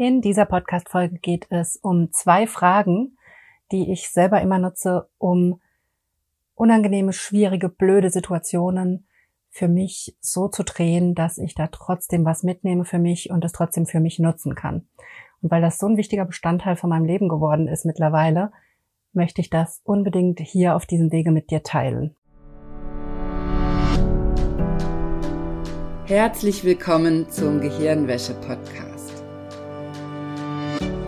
In dieser Podcast-Folge geht es um zwei Fragen, die ich selber immer nutze, um unangenehme, schwierige, blöde Situationen für mich so zu drehen, dass ich da trotzdem was mitnehme für mich und es trotzdem für mich nutzen kann. Und weil das so ein wichtiger Bestandteil von meinem Leben geworden ist mittlerweile, möchte ich das unbedingt hier auf diesem Wege mit dir teilen. Herzlich willkommen zum Gehirnwäsche-Podcast.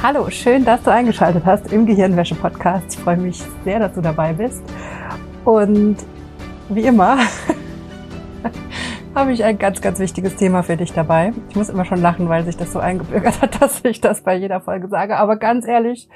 Hallo, schön, dass du eingeschaltet hast im Gehirnwäsche-Podcast. Ich freue mich sehr, dass du dabei bist. Und wie immer habe ich ein ganz, ganz wichtiges Thema für dich dabei. Ich muss immer schon lachen, weil sich das so eingebürgert hat, dass ich das bei jeder Folge sage. Aber ganz ehrlich,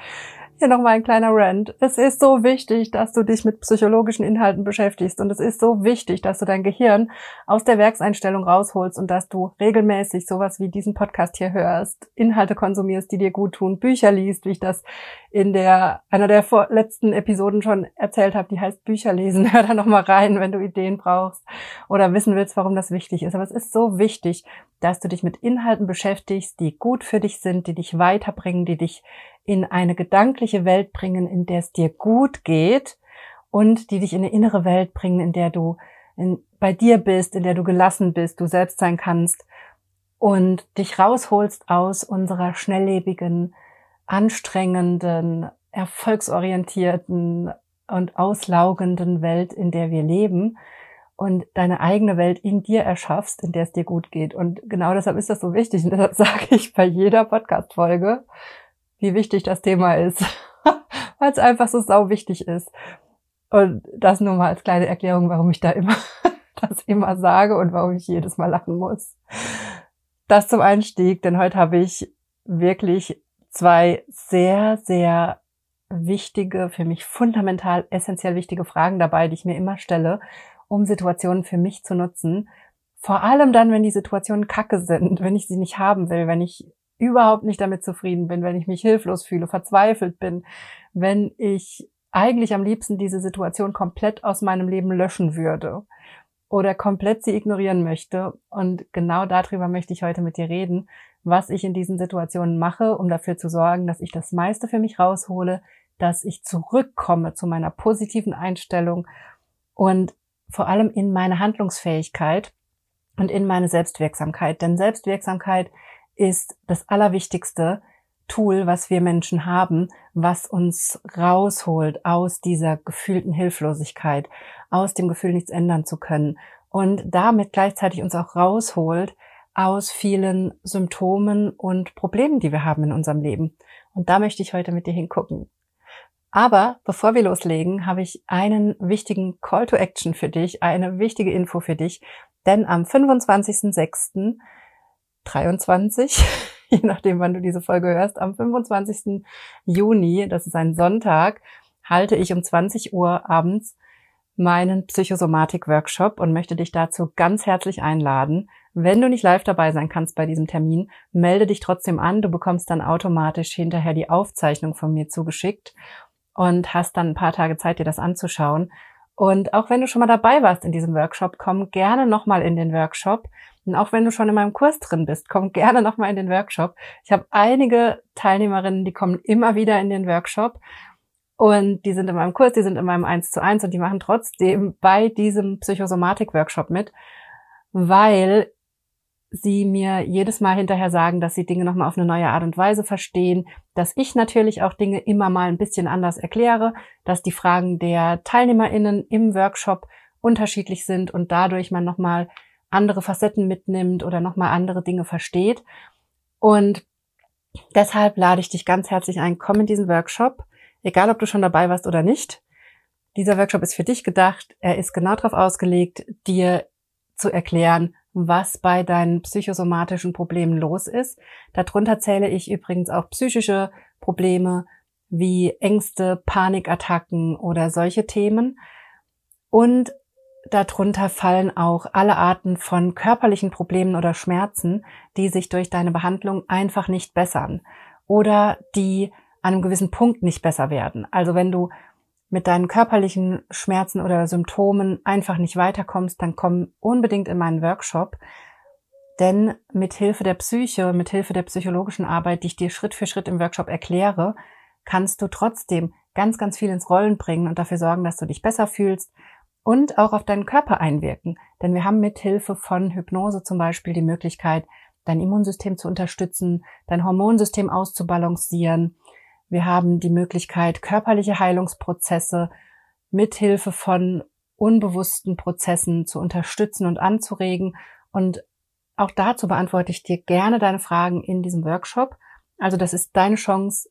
hier nochmal ein kleiner Rant. Es ist so wichtig, dass du dich mit psychologischen Inhalten beschäftigst und es ist so wichtig, dass du dein Gehirn aus der Werkseinstellung rausholst und dass du regelmäßig sowas wie diesen Podcast hier hörst, Inhalte konsumierst, die dir gut tun, Bücher liest, wie ich das in der einer der letzten Episoden schon erzählt habe, die heißt Bücher lesen. Hör da nochmal rein, wenn du Ideen brauchst oder wissen willst, warum das wichtig ist. Aber es ist so wichtig, dass du dich mit Inhalten beschäftigst, die gut für dich sind, die dich weiterbringen, die dich in eine gedankliche Welt bringen, in der es dir gut geht und die dich in eine innere Welt bringen, in der du in, bei dir bist, in der du gelassen bist, du selbst sein kannst und dich rausholst aus unserer schnelllebigen, anstrengenden, erfolgsorientierten und auslaugenden Welt, in der wir leben und deine eigene Welt in dir erschaffst, in der es dir gut geht. Und genau deshalb ist das so wichtig. Und deshalb sage ich bei jeder Podcast-Folge, wie wichtig das Thema ist, weil es einfach so sau wichtig ist. Und das nur mal als kleine Erklärung, warum ich da immer das immer sage und warum ich jedes Mal lachen muss. Das zum Einstieg, denn heute habe ich wirklich zwei sehr, sehr wichtige, für mich fundamental essentiell wichtige Fragen dabei, die ich mir immer stelle, um Situationen für mich zu nutzen. Vor allem dann, wenn die Situationen kacke sind, wenn ich sie nicht haben will, wenn ich überhaupt nicht damit zufrieden bin, wenn ich mich hilflos fühle, verzweifelt bin, wenn ich eigentlich am liebsten diese Situation komplett aus meinem Leben löschen würde oder komplett sie ignorieren möchte. Und genau darüber möchte ich heute mit dir reden, was ich in diesen Situationen mache, um dafür zu sorgen, dass ich das meiste für mich raushole, dass ich zurückkomme zu meiner positiven Einstellung und vor allem in meine Handlungsfähigkeit und in meine Selbstwirksamkeit. Denn Selbstwirksamkeit ist das allerwichtigste Tool, was wir Menschen haben, was uns rausholt aus dieser gefühlten Hilflosigkeit, aus dem Gefühl, nichts ändern zu können und damit gleichzeitig uns auch rausholt aus vielen Symptomen und Problemen, die wir haben in unserem Leben. Und da möchte ich heute mit dir hingucken. Aber bevor wir loslegen, habe ich einen wichtigen Call to Action für dich, eine wichtige Info für dich, denn am 25.06 23, je nachdem, wann du diese Folge hörst, am 25. Juni, das ist ein Sonntag, halte ich um 20 Uhr abends meinen Psychosomatik-Workshop und möchte dich dazu ganz herzlich einladen. Wenn du nicht live dabei sein kannst bei diesem Termin, melde dich trotzdem an. Du bekommst dann automatisch hinterher die Aufzeichnung von mir zugeschickt und hast dann ein paar Tage Zeit, dir das anzuschauen. Und auch wenn du schon mal dabei warst in diesem Workshop, komm gerne nochmal in den Workshop. Und auch wenn du schon in meinem Kurs drin bist, komm gerne nochmal in den Workshop. Ich habe einige Teilnehmerinnen, die kommen immer wieder in den Workshop. Und die sind in meinem Kurs, die sind in meinem 1 zu 1 und die machen trotzdem bei diesem Psychosomatik-Workshop mit, weil sie mir jedes Mal hinterher sagen, dass sie Dinge nochmal auf eine neue Art und Weise verstehen, dass ich natürlich auch Dinge immer mal ein bisschen anders erkläre, dass die Fragen der TeilnehmerInnen im Workshop unterschiedlich sind und dadurch man nochmal andere Facetten mitnimmt oder nochmal andere Dinge versteht. Und deshalb lade ich dich ganz herzlich ein, komm in diesen Workshop, egal ob du schon dabei warst oder nicht. Dieser Workshop ist für dich gedacht. Er ist genau darauf ausgelegt, dir zu erklären, was bei deinen psychosomatischen Problemen los ist. Darunter zähle ich übrigens auch psychische Probleme wie Ängste, Panikattacken oder solche Themen. Und darunter fallen auch alle Arten von körperlichen Problemen oder Schmerzen, die sich durch deine Behandlung einfach nicht bessern oder die an einem gewissen Punkt nicht besser werden. Also wenn du mit deinen körperlichen Schmerzen oder Symptomen einfach nicht weiterkommst, dann komm unbedingt in meinen Workshop. Denn mit Hilfe der Psyche, mit Hilfe der psychologischen Arbeit, die ich dir Schritt für Schritt im Workshop erkläre, kannst du trotzdem ganz, ganz viel ins Rollen bringen und dafür sorgen, dass du dich besser fühlst und auch auf deinen Körper einwirken. Denn wir haben mit Hilfe von Hypnose zum Beispiel die Möglichkeit, dein Immunsystem zu unterstützen, dein Hormonsystem auszubalancieren, wir haben die Möglichkeit, körperliche Heilungsprozesse mithilfe von unbewussten Prozessen zu unterstützen und anzuregen. Und auch dazu beantworte ich dir gerne deine Fragen in diesem Workshop. Also das ist deine Chance,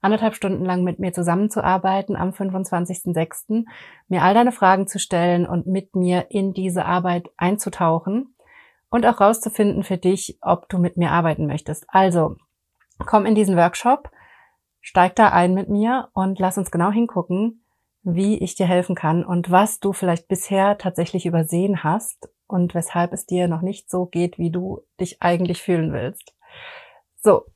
anderthalb Stunden lang mit mir zusammenzuarbeiten am 25.06., mir all deine Fragen zu stellen und mit mir in diese Arbeit einzutauchen und auch rauszufinden für dich, ob du mit mir arbeiten möchtest. Also, komm in diesen Workshop. Steig da ein mit mir und lass uns genau hingucken, wie ich dir helfen kann und was du vielleicht bisher tatsächlich übersehen hast und weshalb es dir noch nicht so geht, wie du dich eigentlich fühlen willst. So,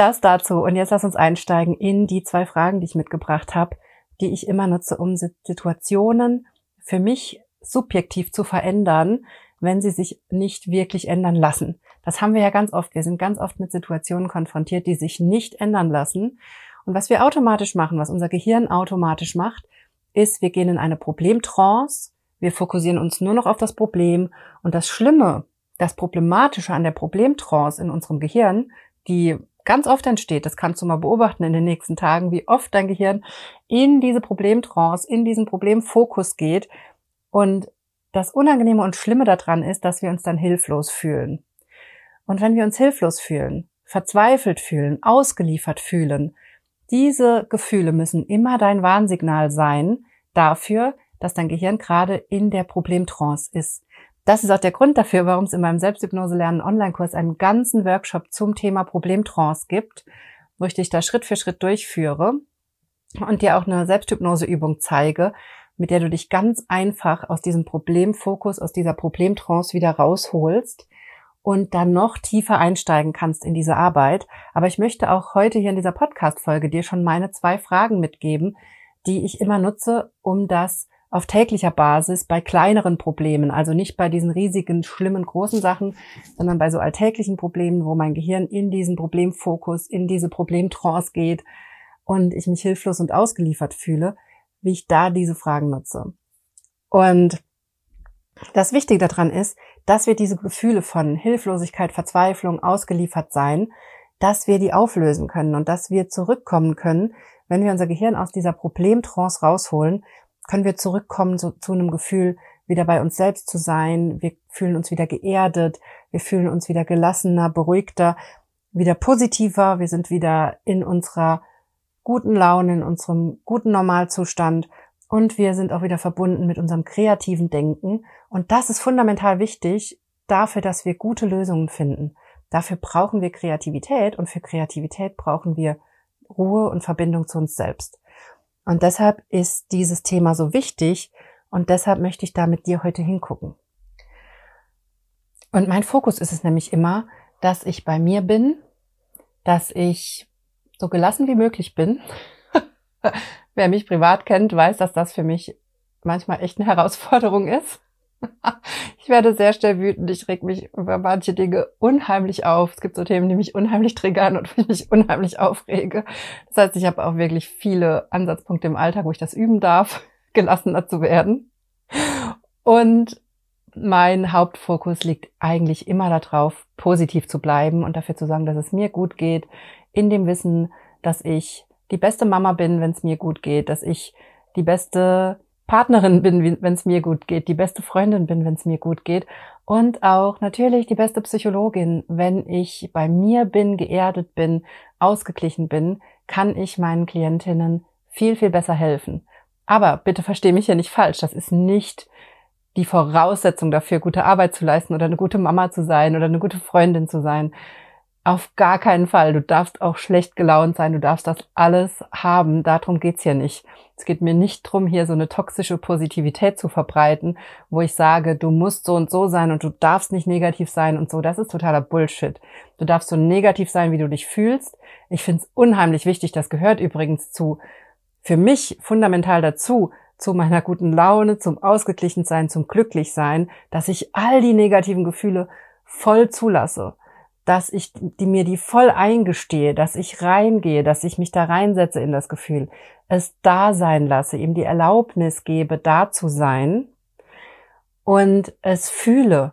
das dazu. Und jetzt lass uns einsteigen in die zwei Fragen, die ich mitgebracht habe, die ich immer nutze, um Situationen für mich subjektiv zu verändern, wenn sie sich nicht wirklich ändern lassen. Das haben wir ja ganz oft. Wir sind ganz oft mit Situationen konfrontiert, die sich nicht ändern lassen. Und was wir automatisch machen, was unser Gehirn automatisch macht, ist, wir gehen in eine Problemtrance, wir fokussieren uns nur noch auf das Problem und das Schlimme, das Problematische an der Problemtrance in unserem Gehirn, die ganz oft entsteht, das kannst du mal beobachten in den nächsten Tagen, wie oft dein Gehirn in diese Problemtrance, in diesen Problemfokus geht und das Unangenehme und Schlimme daran ist, dass wir uns dann hilflos fühlen. Und wenn wir uns hilflos fühlen, verzweifelt fühlen, ausgeliefert fühlen, diese Gefühle müssen immer dein Warnsignal sein dafür, dass dein Gehirn gerade in der Problemtrance ist. Das ist auch der Grund dafür, warum es in meinem Selbsthypnose lernen Online-Kurs einen ganzen Workshop zum Thema Problemtrance gibt, wo ich dich da Schritt für Schritt durchführe und dir auch eine Selbsthypnoseübung zeige, mit der du dich ganz einfach aus diesem Problemfokus, aus dieser Problemtrance wieder rausholst und dann noch tiefer einsteigen kannst in diese Arbeit. Aber ich möchte auch heute hier in dieser Podcast-Folge dir schon meine zwei Fragen mitgeben, die ich immer nutze, um das auf täglicher Basis bei kleineren Problemen, also nicht bei diesen riesigen, schlimmen, großen Sachen, sondern bei so alltäglichen Problemen, wo mein Gehirn in diesen Problemfokus, in diese Problemtrance geht und ich mich hilflos und ausgeliefert fühle, wie ich da diese Fragen nutze. Und das Wichtige daran ist, dass wir diese Gefühle von Hilflosigkeit, Verzweiflung, ausgeliefert sein, dass wir die auflösen können und dass wir zurückkommen können, wenn wir unser Gehirn aus dieser Problemtrance rausholen, können wir zurückkommen zu, zu einem Gefühl, wieder bei uns selbst zu sein. Wir fühlen uns wieder geerdet, wir fühlen uns wieder gelassener, beruhigter, wieder positiver. Wir sind wieder in unserer guten Laune, in unserem guten Normalzustand und wir sind auch wieder verbunden mit unserem kreativen Denken. Und das ist fundamental wichtig dafür, dass wir gute Lösungen finden. Dafür brauchen wir Kreativität und für Kreativität brauchen wir Ruhe und Verbindung zu uns selbst. Und deshalb ist dieses Thema so wichtig und deshalb möchte ich da mit dir heute hingucken. Und mein Fokus ist es nämlich immer, dass ich bei mir bin, dass ich so gelassen wie möglich bin, Wer mich privat kennt, weiß, dass das für mich manchmal echt eine Herausforderung ist. Ich werde sehr schnell wütend. Ich reg mich über manche Dinge unheimlich auf. Es gibt so Themen, die mich unheimlich triggern und ich mich unheimlich aufrege. Das heißt, ich habe auch wirklich viele Ansatzpunkte im Alltag, wo ich das üben darf, gelassener zu werden. Und mein Hauptfokus liegt eigentlich immer darauf, positiv zu bleiben und dafür zu sorgen, dass es mir gut geht, in dem Wissen, dass ich die beste Mama bin, wenn es mir gut geht, dass ich die beste Partnerin bin, wenn es mir gut geht, die beste Freundin bin, wenn es mir gut geht und auch natürlich die beste Psychologin, wenn ich bei mir bin, geerdet bin, ausgeglichen bin, kann ich meinen Klientinnen viel, viel besser helfen. Aber bitte verstehe mich hier nicht falsch, das ist nicht die Voraussetzung dafür, gute Arbeit zu leisten oder eine gute Mama zu sein oder eine gute Freundin zu sein. Auf gar keinen Fall. Du darfst auch schlecht gelaunt sein. Du darfst das alles haben. Darum geht's hier nicht. Es geht mir nicht drum, hier so eine toxische Positivität zu verbreiten, wo ich sage, du musst so und so sein und du darfst nicht negativ sein und so. Das ist totaler Bullshit. Du darfst so negativ sein, wie du dich fühlst. Ich finde es unheimlich wichtig. Das gehört übrigens zu, für mich fundamental dazu, zu meiner guten Laune, zum Ausgeglichensein, zum Glücklichsein, dass ich all die negativen Gefühle voll zulasse dass ich die, mir die voll eingestehe, dass ich reingehe, dass ich mich da reinsetze in das Gefühl, es da sein lasse, ihm die Erlaubnis gebe, da zu sein und es fühle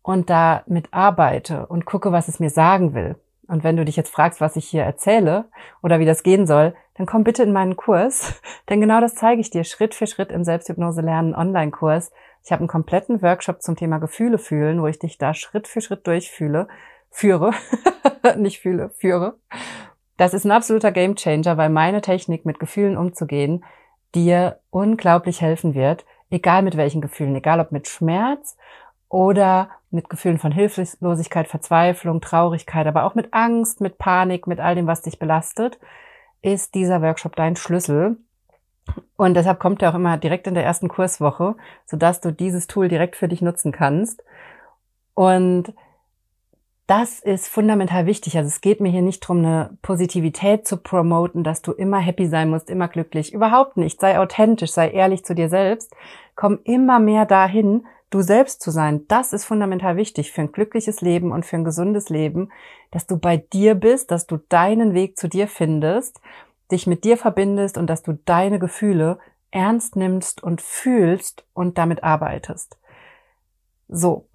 und damit arbeite und gucke, was es mir sagen will. Und wenn du dich jetzt fragst, was ich hier erzähle oder wie das gehen soll, dann komm bitte in meinen Kurs, denn genau das zeige ich dir Schritt für Schritt im Selbsthypnose lernen Online-Kurs. Ich habe einen kompletten Workshop zum Thema Gefühle fühlen, wo ich dich da Schritt für Schritt durchfühle führe, nicht fühle, führe. Das ist ein absoluter Gamechanger, weil meine Technik mit Gefühlen umzugehen dir unglaublich helfen wird, egal mit welchen Gefühlen, egal ob mit Schmerz oder mit Gefühlen von Hilflosigkeit, Verzweiflung, Traurigkeit, aber auch mit Angst, mit Panik, mit all dem, was dich belastet, ist dieser Workshop dein Schlüssel. Und deshalb kommt er auch immer direkt in der ersten Kurswoche, sodass du dieses Tool direkt für dich nutzen kannst. Und das ist fundamental wichtig. Also es geht mir hier nicht darum, eine Positivität zu promoten, dass du immer happy sein musst, immer glücklich. Überhaupt nicht. Sei authentisch, sei ehrlich zu dir selbst. Komm immer mehr dahin, du selbst zu sein. Das ist fundamental wichtig für ein glückliches Leben und für ein gesundes Leben, dass du bei dir bist, dass du deinen Weg zu dir findest, dich mit dir verbindest und dass du deine Gefühle ernst nimmst und fühlst und damit arbeitest. So.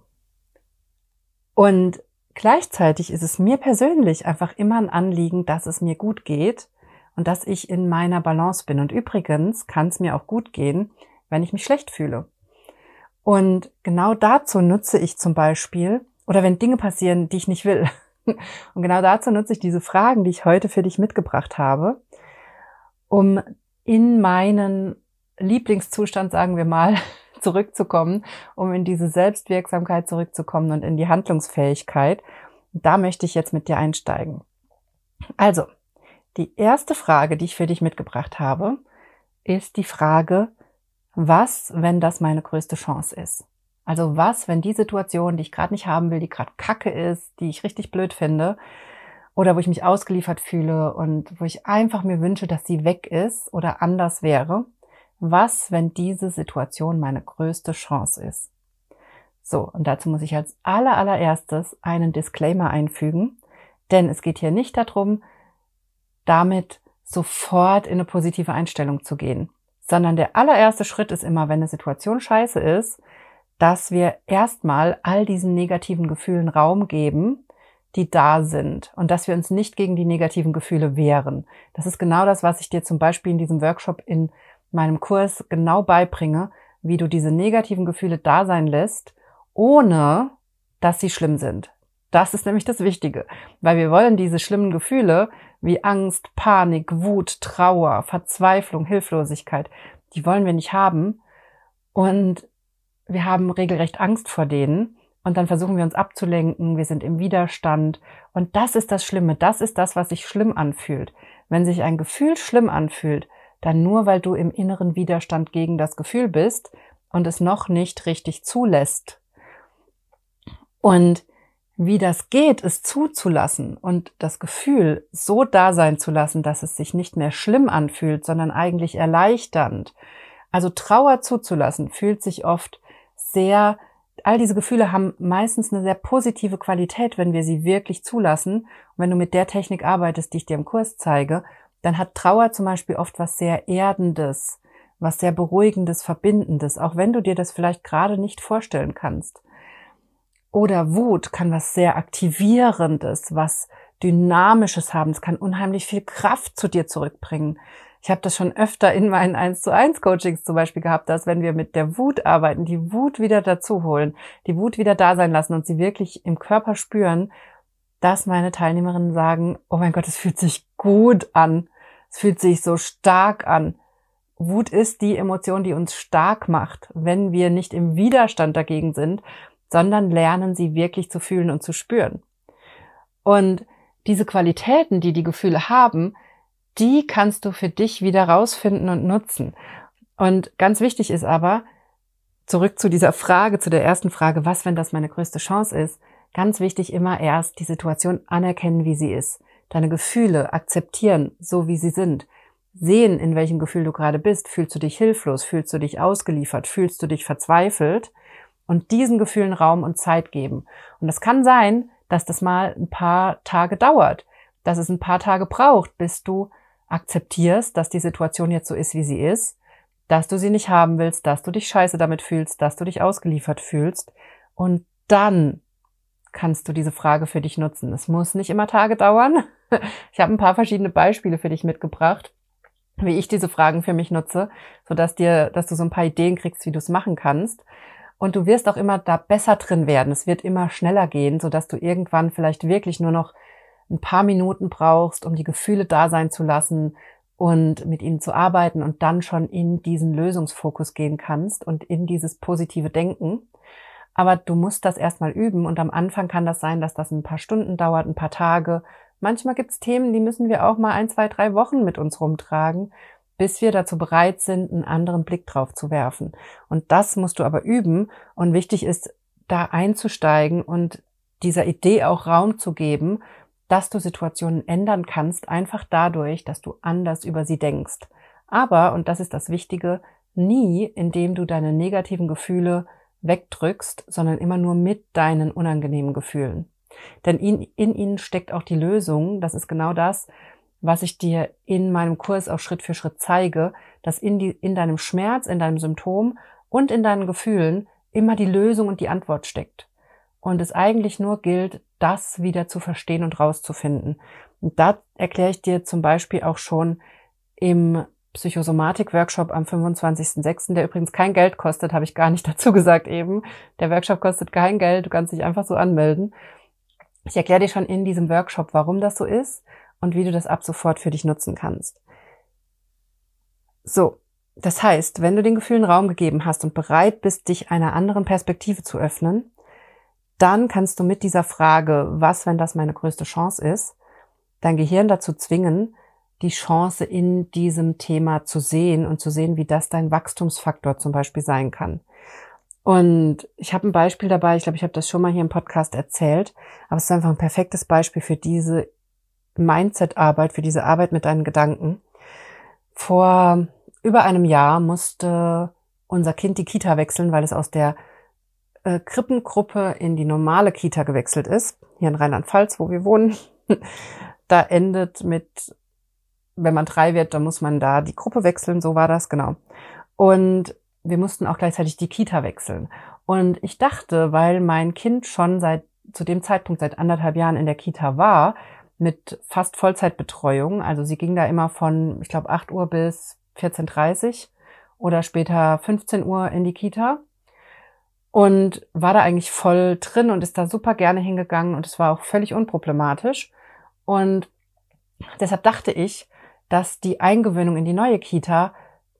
Und Gleichzeitig ist es mir persönlich einfach immer ein Anliegen, dass es mir gut geht und dass ich in meiner Balance bin. Und übrigens kann es mir auch gut gehen, wenn ich mich schlecht fühle. Und genau dazu nutze ich zum Beispiel, oder wenn Dinge passieren, die ich nicht will. Und genau dazu nutze ich diese Fragen, die ich heute für dich mitgebracht habe, um in meinen Lieblingszustand, sagen wir mal, zurückzukommen, um in diese Selbstwirksamkeit zurückzukommen und in die Handlungsfähigkeit. da möchte ich jetzt mit dir einsteigen. Also, die erste Frage, die ich für dich mitgebracht habe, ist die Frage, was, wenn das meine größte Chance ist? Also was, wenn die Situation, die ich gerade nicht haben will, die gerade kacke ist, die ich richtig blöd finde, oder wo ich mich ausgeliefert fühle und wo ich einfach mir wünsche, dass sie weg ist oder anders wäre, was, wenn diese Situation meine größte Chance ist? So, und dazu muss ich als aller, allererstes einen Disclaimer einfügen, denn es geht hier nicht darum, damit sofort in eine positive Einstellung zu gehen, sondern der allererste Schritt ist immer, wenn eine Situation scheiße ist, dass wir erstmal all diesen negativen Gefühlen Raum geben, die da sind und dass wir uns nicht gegen die negativen Gefühle wehren. Das ist genau das, was ich dir zum Beispiel in diesem Workshop in meinem Kurs genau beibringe, wie du diese negativen Gefühle da sein lässt, ohne dass sie schlimm sind. Das ist nämlich das Wichtige, weil wir wollen diese schlimmen Gefühle wie Angst, Panik, Wut, Trauer, Verzweiflung, Hilflosigkeit, die wollen wir nicht haben. Und wir haben regelrecht Angst vor denen. Und dann versuchen wir uns abzulenken, wir sind im Widerstand. Und das ist das Schlimme, das ist das, was sich schlimm anfühlt. Wenn sich ein Gefühl schlimm anfühlt, dann nur weil du im inneren Widerstand gegen das Gefühl bist und es noch nicht richtig zulässt. Und wie das geht, es zuzulassen und das Gefühl so da sein zu lassen, dass es sich nicht mehr schlimm anfühlt, sondern eigentlich erleichternd. Also Trauer zuzulassen fühlt sich oft sehr, all diese Gefühle haben meistens eine sehr positive Qualität, wenn wir sie wirklich zulassen. Und wenn du mit der Technik arbeitest, die ich dir im Kurs zeige, dann hat Trauer zum Beispiel oft was sehr Erdendes, was sehr Beruhigendes, Verbindendes, auch wenn du dir das vielleicht gerade nicht vorstellen kannst. Oder Wut kann was sehr Aktivierendes, was Dynamisches haben. Es kann unheimlich viel Kraft zu dir zurückbringen. Ich habe das schon öfter in meinen 1 zu 1 Coachings zum Beispiel gehabt, dass wenn wir mit der Wut arbeiten, die Wut wieder dazu holen, die Wut wieder da sein lassen und sie wirklich im Körper spüren, dass meine Teilnehmerinnen sagen, oh mein Gott, es fühlt sich gut an. Es fühlt sich so stark an. Wut ist die Emotion, die uns stark macht, wenn wir nicht im Widerstand dagegen sind, sondern lernen, sie wirklich zu fühlen und zu spüren. Und diese Qualitäten, die die Gefühle haben, die kannst du für dich wieder rausfinden und nutzen. Und ganz wichtig ist aber, zurück zu dieser Frage, zu der ersten Frage, was, wenn das meine größte Chance ist? Ganz wichtig immer erst die Situation anerkennen, wie sie ist. Deine Gefühle akzeptieren, so wie sie sind. Sehen, in welchem Gefühl du gerade bist. Fühlst du dich hilflos? Fühlst du dich ausgeliefert? Fühlst du dich verzweifelt? Und diesen Gefühlen Raum und Zeit geben. Und das kann sein, dass das mal ein paar Tage dauert, dass es ein paar Tage braucht, bis du akzeptierst, dass die Situation jetzt so ist, wie sie ist, dass du sie nicht haben willst, dass du dich scheiße damit fühlst, dass du dich ausgeliefert fühlst. Und dann kannst du diese Frage für dich nutzen. Es muss nicht immer Tage dauern. Ich habe ein paar verschiedene Beispiele für dich mitgebracht, wie ich diese Fragen für mich nutze, so dass dir, dass du so ein paar Ideen kriegst, wie du es machen kannst. Und du wirst auch immer da besser drin werden. Es wird immer schneller gehen, so dass du irgendwann vielleicht wirklich nur noch ein paar Minuten brauchst, um die Gefühle da sein zu lassen und mit ihnen zu arbeiten und dann schon in diesen Lösungsfokus gehen kannst und in dieses positive Denken. Aber du musst das erstmal üben und am Anfang kann das sein, dass das ein paar Stunden dauert, ein paar Tage. Manchmal gibt es Themen, die müssen wir auch mal ein, zwei, drei Wochen mit uns rumtragen, bis wir dazu bereit sind, einen anderen Blick drauf zu werfen. Und das musst du aber üben und wichtig ist, da einzusteigen und dieser Idee auch Raum zu geben, dass du Situationen ändern kannst, einfach dadurch, dass du anders über sie denkst. Aber, und das ist das Wichtige, nie, indem du deine negativen Gefühle wegdrückst, sondern immer nur mit deinen unangenehmen Gefühlen. Denn in, in ihnen steckt auch die Lösung. Das ist genau das, was ich dir in meinem Kurs auch Schritt für Schritt zeige, dass in, die, in deinem Schmerz, in deinem Symptom und in deinen Gefühlen immer die Lösung und die Antwort steckt und es eigentlich nur gilt, das wieder zu verstehen und rauszufinden. Und da erkläre ich dir zum Beispiel auch schon im Psychosomatik-Workshop am 25.06., der übrigens kein Geld kostet, habe ich gar nicht dazu gesagt eben. Der Workshop kostet kein Geld, du kannst dich einfach so anmelden. Ich erkläre dir schon in diesem Workshop, warum das so ist und wie du das ab sofort für dich nutzen kannst. So, das heißt, wenn du den Gefühlen Raum gegeben hast und bereit bist, dich einer anderen Perspektive zu öffnen, dann kannst du mit dieser Frage, was, wenn das meine größte Chance ist, dein Gehirn dazu zwingen, die Chance in diesem Thema zu sehen und zu sehen, wie das dein Wachstumsfaktor zum Beispiel sein kann. Und ich habe ein Beispiel dabei, ich glaube, ich habe das schon mal hier im Podcast erzählt, aber es ist einfach ein perfektes Beispiel für diese Mindset-Arbeit, für diese Arbeit mit deinen Gedanken. Vor über einem Jahr musste unser Kind die Kita wechseln, weil es aus der äh, Krippengruppe in die normale Kita gewechselt ist, hier in Rheinland-Pfalz, wo wir wohnen. da endet mit, wenn man drei wird, dann muss man da die Gruppe wechseln, so war das, genau. Und wir mussten auch gleichzeitig die Kita wechseln. Und ich dachte, weil mein Kind schon seit zu dem Zeitpunkt seit anderthalb Jahren in der Kita war, mit fast Vollzeitbetreuung, also sie ging da immer von, ich glaube, 8 Uhr bis 14.30 oder später 15 Uhr in die Kita und war da eigentlich voll drin und ist da super gerne hingegangen und es war auch völlig unproblematisch. Und deshalb dachte ich, dass die Eingewöhnung in die neue Kita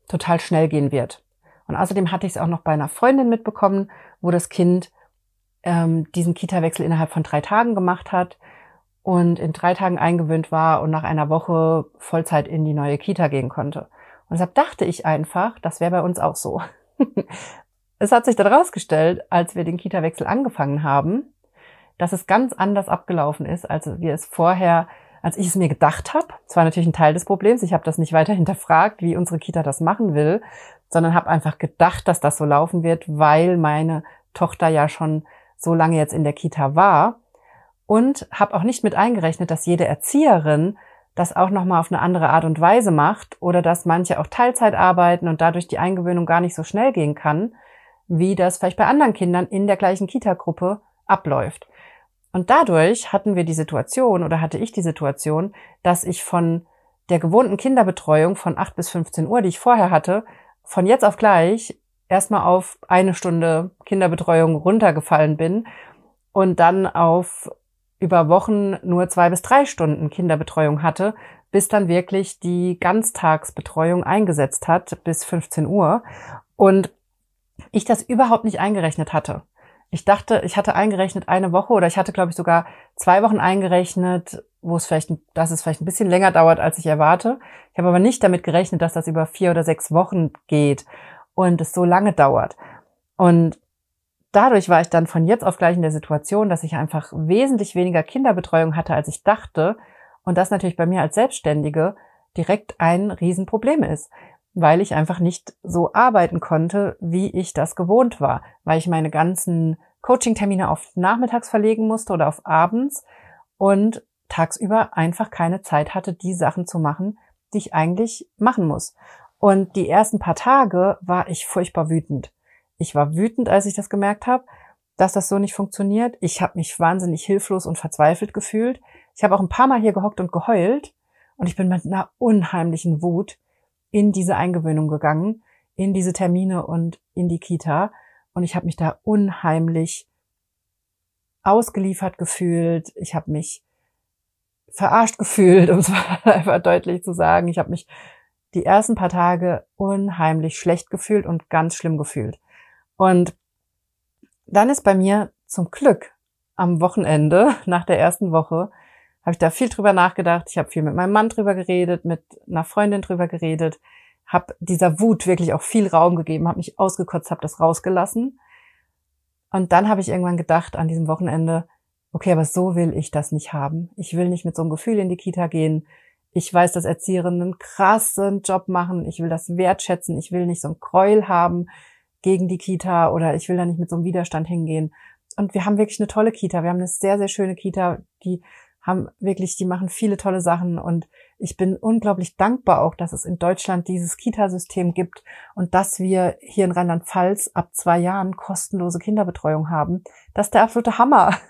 total schnell gehen wird. Und außerdem hatte ich es auch noch bei einer Freundin mitbekommen, wo das Kind ähm, diesen Kita-Wechsel innerhalb von drei Tagen gemacht hat und in drei Tagen eingewöhnt war und nach einer Woche Vollzeit in die neue Kita gehen konnte. Und deshalb dachte ich einfach, das wäre bei uns auch so. Es hat sich dann rausgestellt, als wir den Kita-Wechsel angefangen haben, dass es ganz anders abgelaufen ist, als wir es vorher, als ich es mir gedacht habe. Das war natürlich ein Teil des Problems. Ich habe das nicht weiter hinterfragt, wie unsere Kita das machen will, sondern habe einfach gedacht, dass das so laufen wird, weil meine Tochter ja schon so lange jetzt in der Kita war und habe auch nicht mit eingerechnet, dass jede Erzieherin das auch nochmal auf eine andere Art und Weise macht oder dass manche auch Teilzeit arbeiten und dadurch die Eingewöhnung gar nicht so schnell gehen kann wie das vielleicht bei anderen Kindern in der gleichen Kita-Gruppe abläuft. Und dadurch hatten wir die Situation oder hatte ich die Situation, dass ich von der gewohnten Kinderbetreuung von 8 bis 15 Uhr, die ich vorher hatte, von jetzt auf gleich erstmal auf eine Stunde Kinderbetreuung runtergefallen bin und dann auf über Wochen nur zwei bis drei Stunden Kinderbetreuung hatte, bis dann wirklich die Ganztagsbetreuung eingesetzt hat bis 15 Uhr und ich das überhaupt nicht eingerechnet hatte. Ich dachte, ich hatte eingerechnet eine Woche oder ich hatte, glaube ich, sogar zwei Wochen eingerechnet, wo es vielleicht, dass es vielleicht ein bisschen länger dauert, als ich erwarte. Ich habe aber nicht damit gerechnet, dass das über vier oder sechs Wochen geht und es so lange dauert. Und dadurch war ich dann von jetzt auf gleich in der Situation, dass ich einfach wesentlich weniger Kinderbetreuung hatte, als ich dachte. Und das natürlich bei mir als Selbstständige direkt ein Riesenproblem ist, weil ich einfach nicht so arbeiten konnte, wie ich das gewohnt war, weil ich meine ganzen Coaching-Termine auf nachmittags verlegen musste oder auf abends und tagsüber einfach keine Zeit hatte, die Sachen zu machen, die ich eigentlich machen muss. Und die ersten paar Tage war ich furchtbar wütend. Ich war wütend, als ich das gemerkt habe, dass das so nicht funktioniert. Ich habe mich wahnsinnig hilflos und verzweifelt gefühlt. Ich habe auch ein paar Mal hier gehockt und geheult und ich bin mit einer unheimlichen Wut in diese Eingewöhnung gegangen, in diese Termine und in die Kita und ich habe mich da unheimlich ausgeliefert gefühlt. Ich habe mich verarscht gefühlt, um es einfach deutlich zu sagen. Ich habe mich die ersten paar Tage unheimlich schlecht gefühlt und ganz schlimm gefühlt. Und dann ist bei mir zum Glück am Wochenende nach der ersten Woche habe ich da viel drüber nachgedacht. Ich habe viel mit meinem Mann drüber geredet, mit einer Freundin drüber geredet, habe dieser Wut wirklich auch viel Raum gegeben, habe mich ausgekotzt, habe das rausgelassen. Und dann habe ich irgendwann gedacht an diesem Wochenende, okay, aber so will ich das nicht haben. Ich will nicht mit so einem Gefühl in die Kita gehen. Ich weiß, dass Erzieherinnen einen krassen Job machen. Ich will das wertschätzen. Ich will nicht so ein Gräuel haben gegen die Kita oder ich will da nicht mit so einem Widerstand hingehen. Und wir haben wirklich eine tolle Kita. Wir haben eine sehr, sehr schöne Kita. Die haben wirklich, die machen viele tolle Sachen und ich bin unglaublich dankbar auch, dass es in Deutschland dieses Kita-System gibt und dass wir hier in Rheinland-Pfalz ab zwei Jahren kostenlose Kinderbetreuung haben. Das ist der absolute Hammer.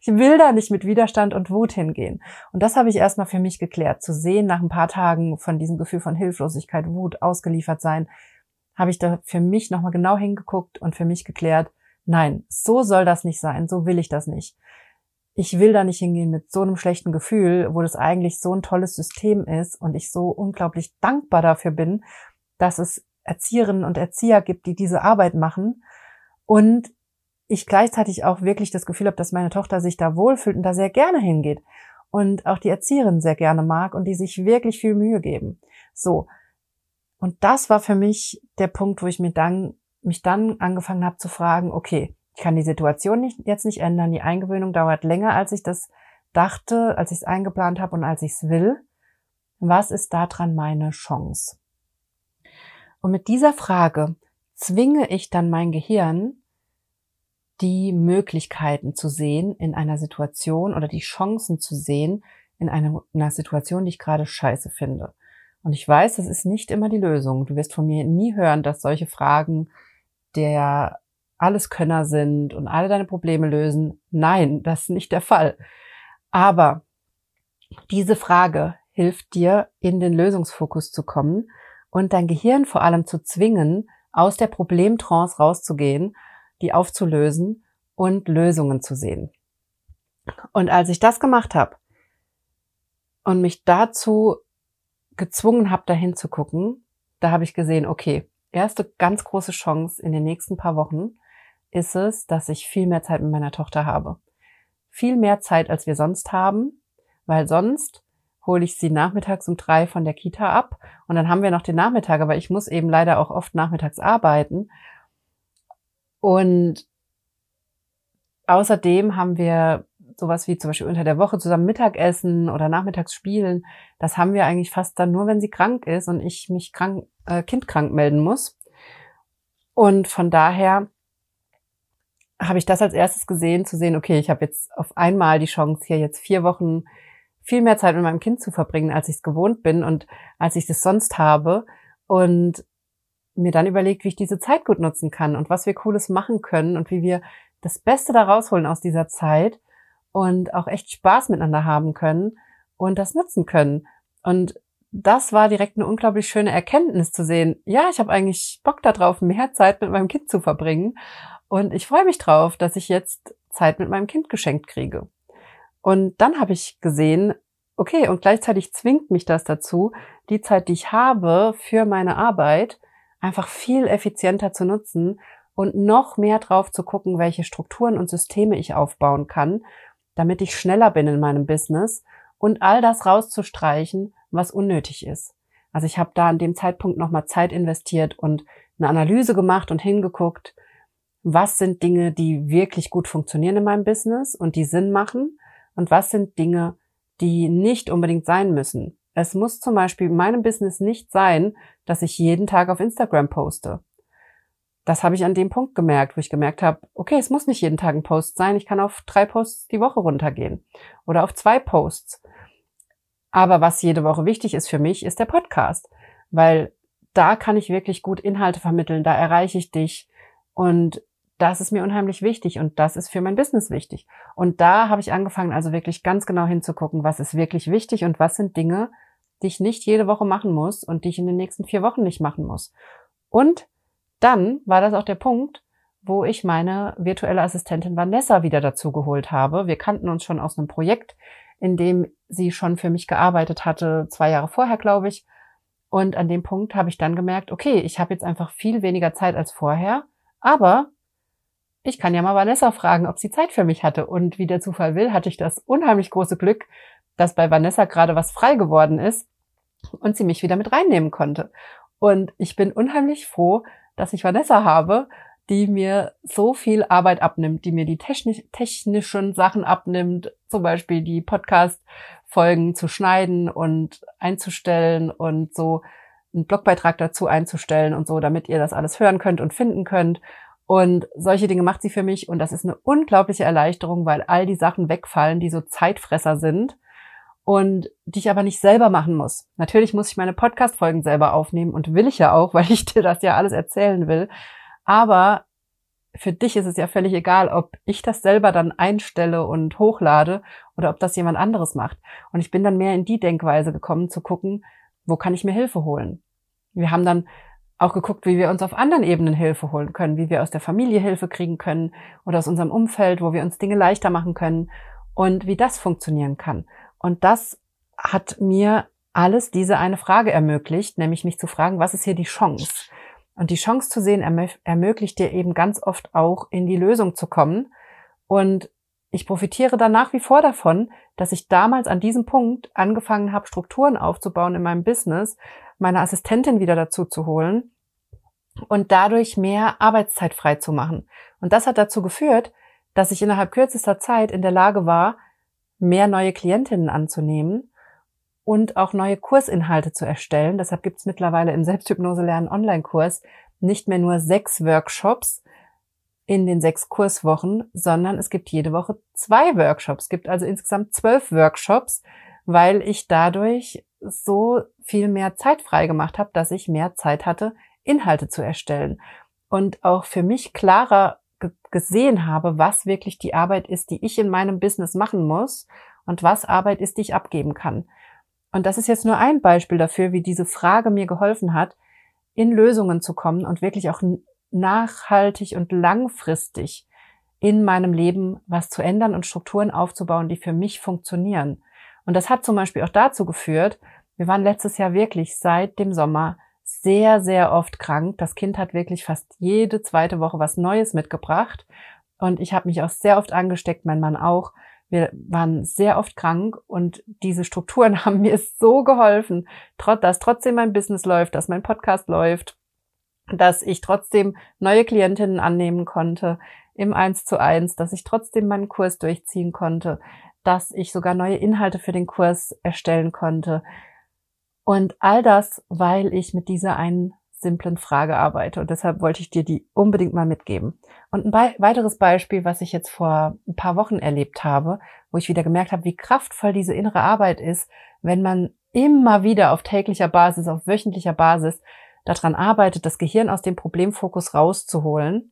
Ich will da nicht mit Widerstand und Wut hingehen. Und das habe ich erstmal für mich geklärt. Zu sehen nach ein paar Tagen von diesem Gefühl von Hilflosigkeit, Wut, ausgeliefert sein, habe ich da für mich nochmal genau hingeguckt und für mich geklärt, nein, so soll das nicht sein, so will ich das nicht. Ich will da nicht hingehen mit so einem schlechten Gefühl, wo das eigentlich so ein tolles System ist und ich so unglaublich dankbar dafür bin, dass es Erzieherinnen und Erzieher gibt, die diese Arbeit machen und ich gleichzeitig auch wirklich das Gefühl habe, dass meine Tochter sich da wohlfühlt und da sehr gerne hingeht und auch die Erzieherin sehr gerne mag und die sich wirklich viel Mühe geben. So, und das war für mich der Punkt, wo ich mir dann, mich dann angefangen habe zu fragen, okay, ich kann die Situation nicht, jetzt nicht ändern. Die Eingewöhnung dauert länger, als ich das dachte, als ich es eingeplant habe und als ich es will. Was ist daran meine Chance? Und mit dieser Frage zwinge ich dann mein Gehirn, die Möglichkeiten zu sehen in einer Situation oder die Chancen zu sehen in einer, einer Situation, die ich gerade scheiße finde. Und ich weiß, das ist nicht immer die Lösung. Du wirst von mir nie hören, dass solche Fragen der Alleskönner sind und alle deine Probleme lösen. Nein, das ist nicht der Fall. Aber diese Frage hilft dir, in den Lösungsfokus zu kommen und dein Gehirn vor allem zu zwingen, aus der Problemtrance rauszugehen, die aufzulösen und Lösungen zu sehen. Und als ich das gemacht habe und mich dazu gezwungen habe, dahin zu gucken, da habe ich gesehen, okay, erste ganz große Chance in den nächsten paar Wochen ist es, dass ich viel mehr Zeit mit meiner Tochter habe. Viel mehr Zeit, als wir sonst haben, weil sonst hole ich sie nachmittags um drei von der Kita ab und dann haben wir noch den Nachmittag, aber ich muss eben leider auch oft nachmittags arbeiten. Und außerdem haben wir sowas wie zum Beispiel unter der Woche zusammen Mittagessen oder nachmittags spielen, das haben wir eigentlich fast dann nur, wenn sie krank ist und ich mich krank, äh, kindkrank melden muss. Und von daher habe ich das als erstes gesehen, zu sehen, okay, ich habe jetzt auf einmal die Chance, hier jetzt vier Wochen viel mehr Zeit mit meinem Kind zu verbringen, als ich es gewohnt bin und als ich es sonst habe. Und mir dann überlegt, wie ich diese Zeit gut nutzen kann und was wir Cooles machen können und wie wir das Beste da rausholen aus dieser Zeit und auch echt Spaß miteinander haben können und das nutzen können. Und das war direkt eine unglaublich schöne Erkenntnis zu sehen. Ja, ich habe eigentlich Bock darauf, mehr Zeit mit meinem Kind zu verbringen. Und ich freue mich drauf, dass ich jetzt Zeit mit meinem Kind geschenkt kriege. Und dann habe ich gesehen, okay, und gleichzeitig zwingt mich das dazu, die Zeit, die ich habe für meine Arbeit, einfach viel effizienter zu nutzen und noch mehr drauf zu gucken, welche Strukturen und Systeme ich aufbauen kann, damit ich schneller bin in meinem Business und all das rauszustreichen, was unnötig ist. Also ich habe da an dem Zeitpunkt nochmal Zeit investiert und eine Analyse gemacht und hingeguckt, was sind Dinge, die wirklich gut funktionieren in meinem Business und die Sinn machen und was sind Dinge, die nicht unbedingt sein müssen. Es muss zum Beispiel in meinem Business nicht sein, dass ich jeden Tag auf Instagram poste. Das habe ich an dem Punkt gemerkt, wo ich gemerkt habe, okay, es muss nicht jeden Tag ein Post sein, ich kann auf drei Posts die Woche runtergehen oder auf zwei Posts. Aber was jede Woche wichtig ist für mich, ist der Podcast, weil da kann ich wirklich gut Inhalte vermitteln, da erreiche ich dich und das ist mir unheimlich wichtig und das ist für mein Business wichtig. Und da habe ich angefangen, also wirklich ganz genau hinzugucken, was ist wirklich wichtig und was sind Dinge, die ich nicht jede Woche machen muss und die ich in den nächsten vier Wochen nicht machen muss. Und dann war das auch der Punkt, wo ich meine virtuelle Assistentin Vanessa wieder dazu geholt habe. Wir kannten uns schon aus einem Projekt, in dem sie schon für mich gearbeitet hatte, zwei Jahre vorher, glaube ich. Und an dem Punkt habe ich dann gemerkt, okay, ich habe jetzt einfach viel weniger Zeit als vorher, aber ich kann ja mal Vanessa fragen, ob sie Zeit für mich hatte. Und wie der Zufall will, hatte ich das unheimlich große Glück, dass bei Vanessa gerade was frei geworden ist und sie mich wieder mit reinnehmen konnte. Und ich bin unheimlich froh, dass ich Vanessa habe, die mir so viel Arbeit abnimmt, die mir die technisch, technischen Sachen abnimmt, zum Beispiel die Podcast-Folgen zu schneiden und einzustellen und so einen Blogbeitrag dazu einzustellen und so, damit ihr das alles hören könnt und finden könnt. Und solche Dinge macht sie für mich und das ist eine unglaubliche Erleichterung, weil all die Sachen wegfallen, die so Zeitfresser sind und die ich aber nicht selber machen muss. Natürlich muss ich meine Podcast-Folgen selber aufnehmen und will ich ja auch, weil ich dir das ja alles erzählen will. Aber für dich ist es ja völlig egal, ob ich das selber dann einstelle und hochlade oder ob das jemand anderes macht. Und ich bin dann mehr in die Denkweise gekommen, zu gucken, wo kann ich mir Hilfe holen. Wir haben dann auch geguckt, wie wir uns auf anderen Ebenen Hilfe holen können, wie wir aus der Familie Hilfe kriegen können oder aus unserem Umfeld, wo wir uns Dinge leichter machen können und wie das funktionieren kann. Und das hat mir alles diese eine Frage ermöglicht, nämlich mich zu fragen, was ist hier die Chance? Und die Chance zu sehen ermöglicht dir eben ganz oft auch in die Lösung zu kommen. Und ich profitiere dann nach wie vor davon, dass ich damals an diesem Punkt angefangen habe, Strukturen aufzubauen in meinem Business, meine Assistentin wieder dazu zu holen und dadurch mehr Arbeitszeit frei zu machen. Und das hat dazu geführt, dass ich innerhalb kürzester Zeit in der Lage war, mehr neue Klientinnen anzunehmen und auch neue Kursinhalte zu erstellen. Deshalb gibt es mittlerweile im Selbsthypnose lernen Online-Kurs nicht mehr nur sechs Workshops in den sechs Kurswochen, sondern es gibt jede Woche zwei Workshops. Es gibt also insgesamt zwölf Workshops, weil ich dadurch so viel mehr Zeit frei gemacht habe, dass ich mehr Zeit hatte, Inhalte zu erstellen und auch für mich klarer gesehen habe, was wirklich die Arbeit ist, die ich in meinem Business machen muss und was Arbeit ist, die ich abgeben kann. Und das ist jetzt nur ein Beispiel dafür, wie diese Frage mir geholfen hat, in Lösungen zu kommen und wirklich auch nachhaltig und langfristig in meinem Leben was zu ändern und Strukturen aufzubauen, die für mich funktionieren. Und das hat zum Beispiel auch dazu geführt, wir waren letztes Jahr wirklich seit dem Sommer sehr, sehr oft krank. Das Kind hat wirklich fast jede zweite Woche was Neues mitgebracht. Und ich habe mich auch sehr oft angesteckt, mein Mann auch. Wir waren sehr oft krank und diese Strukturen haben mir so geholfen, dass trotzdem mein Business läuft, dass mein Podcast läuft, dass ich trotzdem neue Klientinnen annehmen konnte im Eins zu eins, dass ich trotzdem meinen Kurs durchziehen konnte, dass ich sogar neue Inhalte für den Kurs erstellen konnte, und all das, weil ich mit dieser einen simplen Frage arbeite. Und deshalb wollte ich dir die unbedingt mal mitgeben. Und ein weiteres Beispiel, was ich jetzt vor ein paar Wochen erlebt habe, wo ich wieder gemerkt habe, wie kraftvoll diese innere Arbeit ist, wenn man immer wieder auf täglicher Basis, auf wöchentlicher Basis daran arbeitet, das Gehirn aus dem Problemfokus rauszuholen.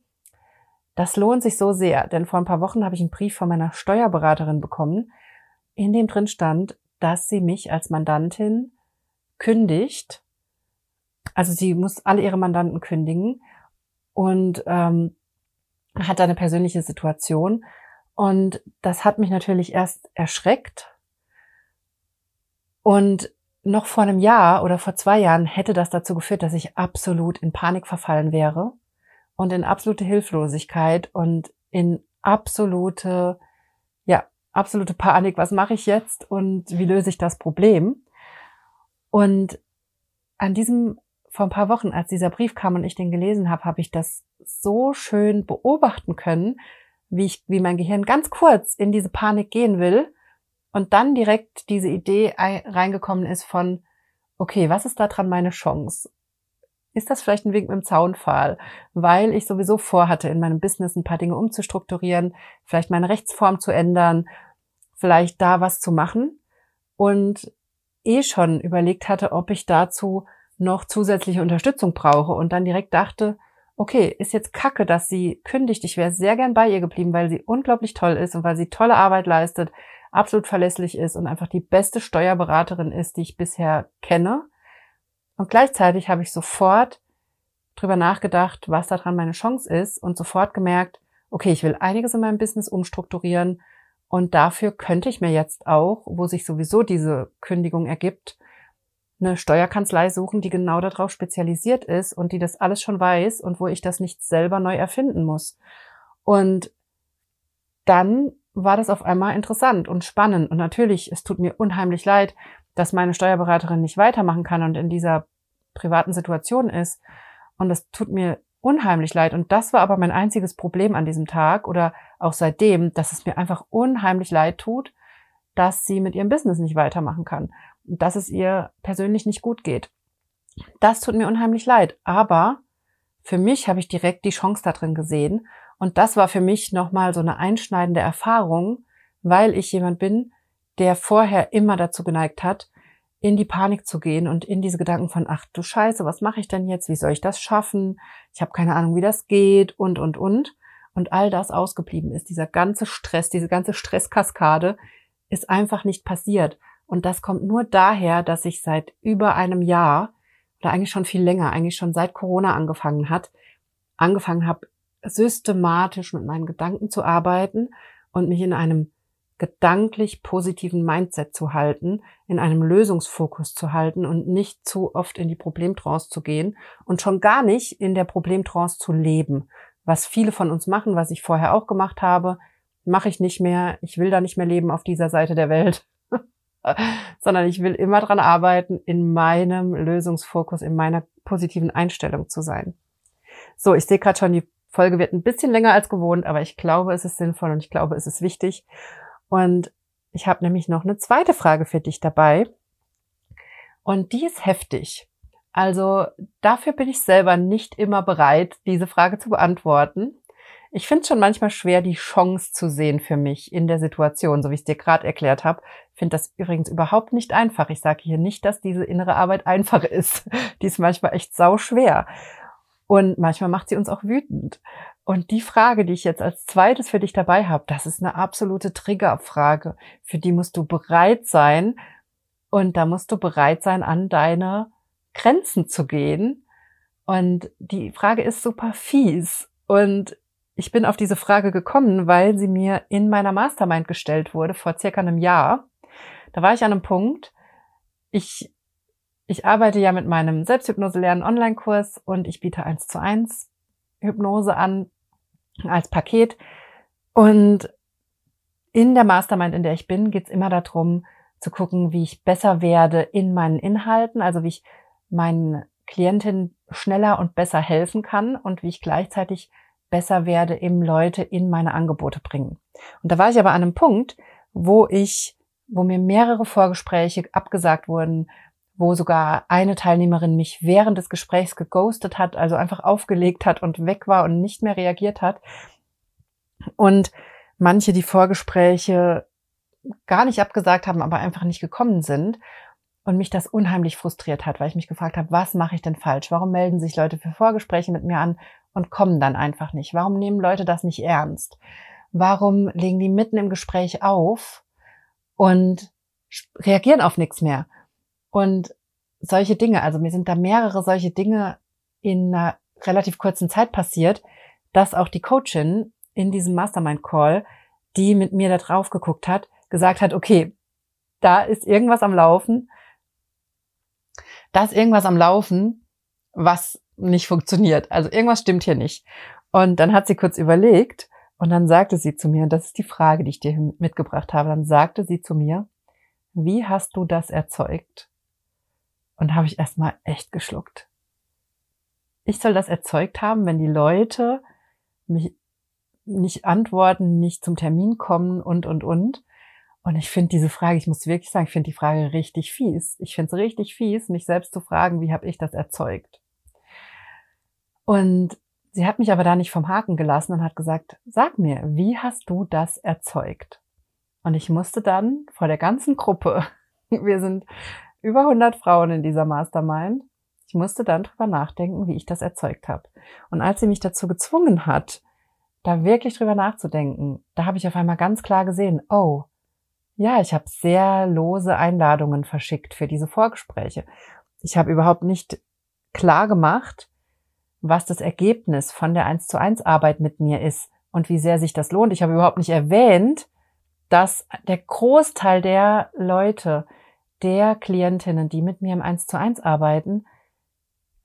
Das lohnt sich so sehr, denn vor ein paar Wochen habe ich einen Brief von meiner Steuerberaterin bekommen, in dem drin stand, dass sie mich als Mandantin kündigt. Also sie muss alle ihre Mandanten kündigen und ähm, hat eine persönliche Situation. Und das hat mich natürlich erst erschreckt. Und noch vor einem Jahr oder vor zwei Jahren hätte das dazu geführt, dass ich absolut in Panik verfallen wäre und in absolute Hilflosigkeit und in absolute, ja, absolute Panik. Was mache ich jetzt und wie löse ich das Problem? Und an diesem, vor ein paar Wochen, als dieser Brief kam und ich den gelesen habe, habe ich das so schön beobachten können, wie ich, wie mein Gehirn ganz kurz in diese Panik gehen will und dann direkt diese Idee reingekommen ist von, okay, was ist da dran meine Chance? Ist das vielleicht ein Weg mit dem Zaunpfahl? Weil ich sowieso vorhatte, in meinem Business ein paar Dinge umzustrukturieren, vielleicht meine Rechtsform zu ändern, vielleicht da was zu machen und eh schon überlegt hatte, ob ich dazu noch zusätzliche Unterstützung brauche und dann direkt dachte, okay, ist jetzt kacke, dass sie kündigt. Ich wäre sehr gern bei ihr geblieben, weil sie unglaublich toll ist und weil sie tolle Arbeit leistet, absolut verlässlich ist und einfach die beste Steuerberaterin ist, die ich bisher kenne. Und gleichzeitig habe ich sofort drüber nachgedacht, was daran meine Chance ist und sofort gemerkt, okay, ich will einiges in meinem Business umstrukturieren und dafür könnte ich mir jetzt auch, wo sich sowieso diese Kündigung ergibt, eine Steuerkanzlei suchen, die genau darauf spezialisiert ist und die das alles schon weiß und wo ich das nicht selber neu erfinden muss. Und dann war das auf einmal interessant und spannend. Und natürlich, es tut mir unheimlich leid, dass meine Steuerberaterin nicht weitermachen kann und in dieser privaten Situation ist. Und es tut mir unheimlich leid. Und das war aber mein einziges Problem an diesem Tag oder auch seitdem, dass es mir einfach unheimlich leid tut, dass sie mit ihrem Business nicht weitermachen kann und dass es ihr persönlich nicht gut geht. Das tut mir unheimlich leid. Aber für mich habe ich direkt die Chance da drin gesehen und das war für mich nochmal so eine einschneidende Erfahrung, weil ich jemand bin, der vorher immer dazu geneigt hat, in die Panik zu gehen und in diese Gedanken von, ach du Scheiße, was mache ich denn jetzt? Wie soll ich das schaffen? Ich habe keine Ahnung, wie das geht und, und, und. Und all das ausgeblieben ist. Dieser ganze Stress, diese ganze Stresskaskade ist einfach nicht passiert. Und das kommt nur daher, dass ich seit über einem Jahr oder eigentlich schon viel länger, eigentlich schon seit Corona angefangen hat, angefangen habe, systematisch mit meinen Gedanken zu arbeiten und mich in einem gedanklich positiven Mindset zu halten, in einem Lösungsfokus zu halten und nicht zu oft in die Problemtrance zu gehen und schon gar nicht in der Problemtrance zu leben. Was viele von uns machen, was ich vorher auch gemacht habe, mache ich nicht mehr. Ich will da nicht mehr leben auf dieser Seite der Welt, sondern ich will immer dran arbeiten, in meinem Lösungsfokus, in meiner positiven Einstellung zu sein. So, ich sehe gerade schon die Folge wird ein bisschen länger als gewohnt, aber ich glaube, es ist sinnvoll und ich glaube, es ist wichtig. Und ich habe nämlich noch eine zweite Frage für dich dabei. Und die ist heftig. Also dafür bin ich selber nicht immer bereit, diese Frage zu beantworten. Ich finde es schon manchmal schwer, die Chance zu sehen für mich in der Situation, so wie ich es dir gerade erklärt habe. Finde das übrigens überhaupt nicht einfach. Ich sage hier nicht, dass diese innere Arbeit einfach ist. Die ist manchmal echt sau schwer. Und manchmal macht sie uns auch wütend. Und die Frage, die ich jetzt als zweites für dich dabei habe, das ist eine absolute Triggerfrage. Für die musst du bereit sein. Und da musst du bereit sein, an deine Grenzen zu gehen. Und die Frage ist super fies. Und ich bin auf diese Frage gekommen, weil sie mir in meiner Mastermind gestellt wurde vor circa einem Jahr. Da war ich an einem Punkt, ich ich arbeite ja mit meinem Selbsthypnose lernen Online-Kurs und ich biete eins zu eins Hypnose an als Paket. Und in der Mastermind, in der ich bin, geht es immer darum, zu gucken, wie ich besser werde in meinen Inhalten, also wie ich meinen Klientinnen schneller und besser helfen kann und wie ich gleichzeitig besser werde, im Leute in meine Angebote bringen. Und da war ich aber an einem Punkt, wo ich, wo mir mehrere Vorgespräche abgesagt wurden, wo sogar eine Teilnehmerin mich während des Gesprächs geghostet hat, also einfach aufgelegt hat und weg war und nicht mehr reagiert hat. Und manche die Vorgespräche gar nicht abgesagt haben, aber einfach nicht gekommen sind. Und mich das unheimlich frustriert hat, weil ich mich gefragt habe, was mache ich denn falsch? Warum melden sich Leute für Vorgespräche mit mir an und kommen dann einfach nicht? Warum nehmen Leute das nicht ernst? Warum legen die mitten im Gespräch auf und reagieren auf nichts mehr? Und solche Dinge, also mir sind da mehrere solche Dinge in einer relativ kurzen Zeit passiert, dass auch die Coachin in diesem Mastermind Call, die mit mir da drauf geguckt hat, gesagt hat, okay, da ist irgendwas am Laufen da ist irgendwas am Laufen, was nicht funktioniert. Also irgendwas stimmt hier nicht. Und dann hat sie kurz überlegt und dann sagte sie zu mir, und das ist die Frage, die ich dir mitgebracht habe, dann sagte sie zu mir, wie hast du das erzeugt? Und habe ich erstmal echt geschluckt. Ich soll das erzeugt haben, wenn die Leute mich nicht antworten, nicht zum Termin kommen und, und, und. Und ich finde diese Frage, ich muss wirklich sagen, ich finde die Frage richtig fies. Ich finde es richtig fies, mich selbst zu fragen, wie habe ich das erzeugt? Und sie hat mich aber da nicht vom Haken gelassen und hat gesagt, sag mir, wie hast du das erzeugt? Und ich musste dann vor der ganzen Gruppe, wir sind über 100 Frauen in dieser Mastermind, ich musste dann drüber nachdenken, wie ich das erzeugt habe. Und als sie mich dazu gezwungen hat, da wirklich drüber nachzudenken, da habe ich auf einmal ganz klar gesehen, oh, ja, ich habe sehr lose Einladungen verschickt für diese Vorgespräche. Ich habe überhaupt nicht klar gemacht, was das Ergebnis von der 1 zu 1 Arbeit mit mir ist und wie sehr sich das lohnt. Ich habe überhaupt nicht erwähnt, dass der Großteil der Leute, der Klientinnen, die mit mir im 1 zu 1 arbeiten,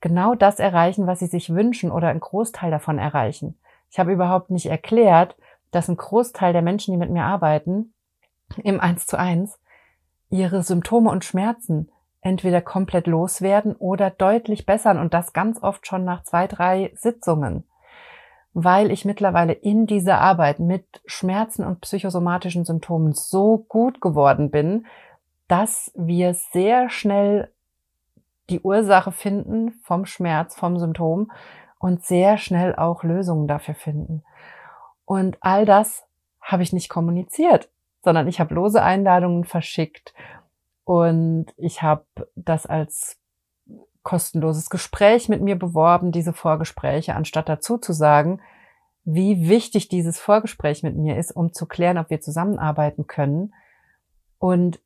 genau das erreichen, was sie sich wünschen oder einen Großteil davon erreichen. Ich habe überhaupt nicht erklärt, dass ein Großteil der Menschen, die mit mir arbeiten, im Eins zu eins ihre Symptome und Schmerzen entweder komplett loswerden oder deutlich bessern und das ganz oft schon nach zwei, drei Sitzungen. Weil ich mittlerweile in dieser Arbeit mit Schmerzen und psychosomatischen Symptomen so gut geworden bin, dass wir sehr schnell die Ursache finden vom Schmerz, vom Symptom und sehr schnell auch Lösungen dafür finden. Und all das habe ich nicht kommuniziert sondern ich habe lose Einladungen verschickt und ich habe das als kostenloses Gespräch mit mir beworben, diese Vorgespräche, anstatt dazu zu sagen, wie wichtig dieses Vorgespräch mit mir ist, um zu klären, ob wir zusammenarbeiten können und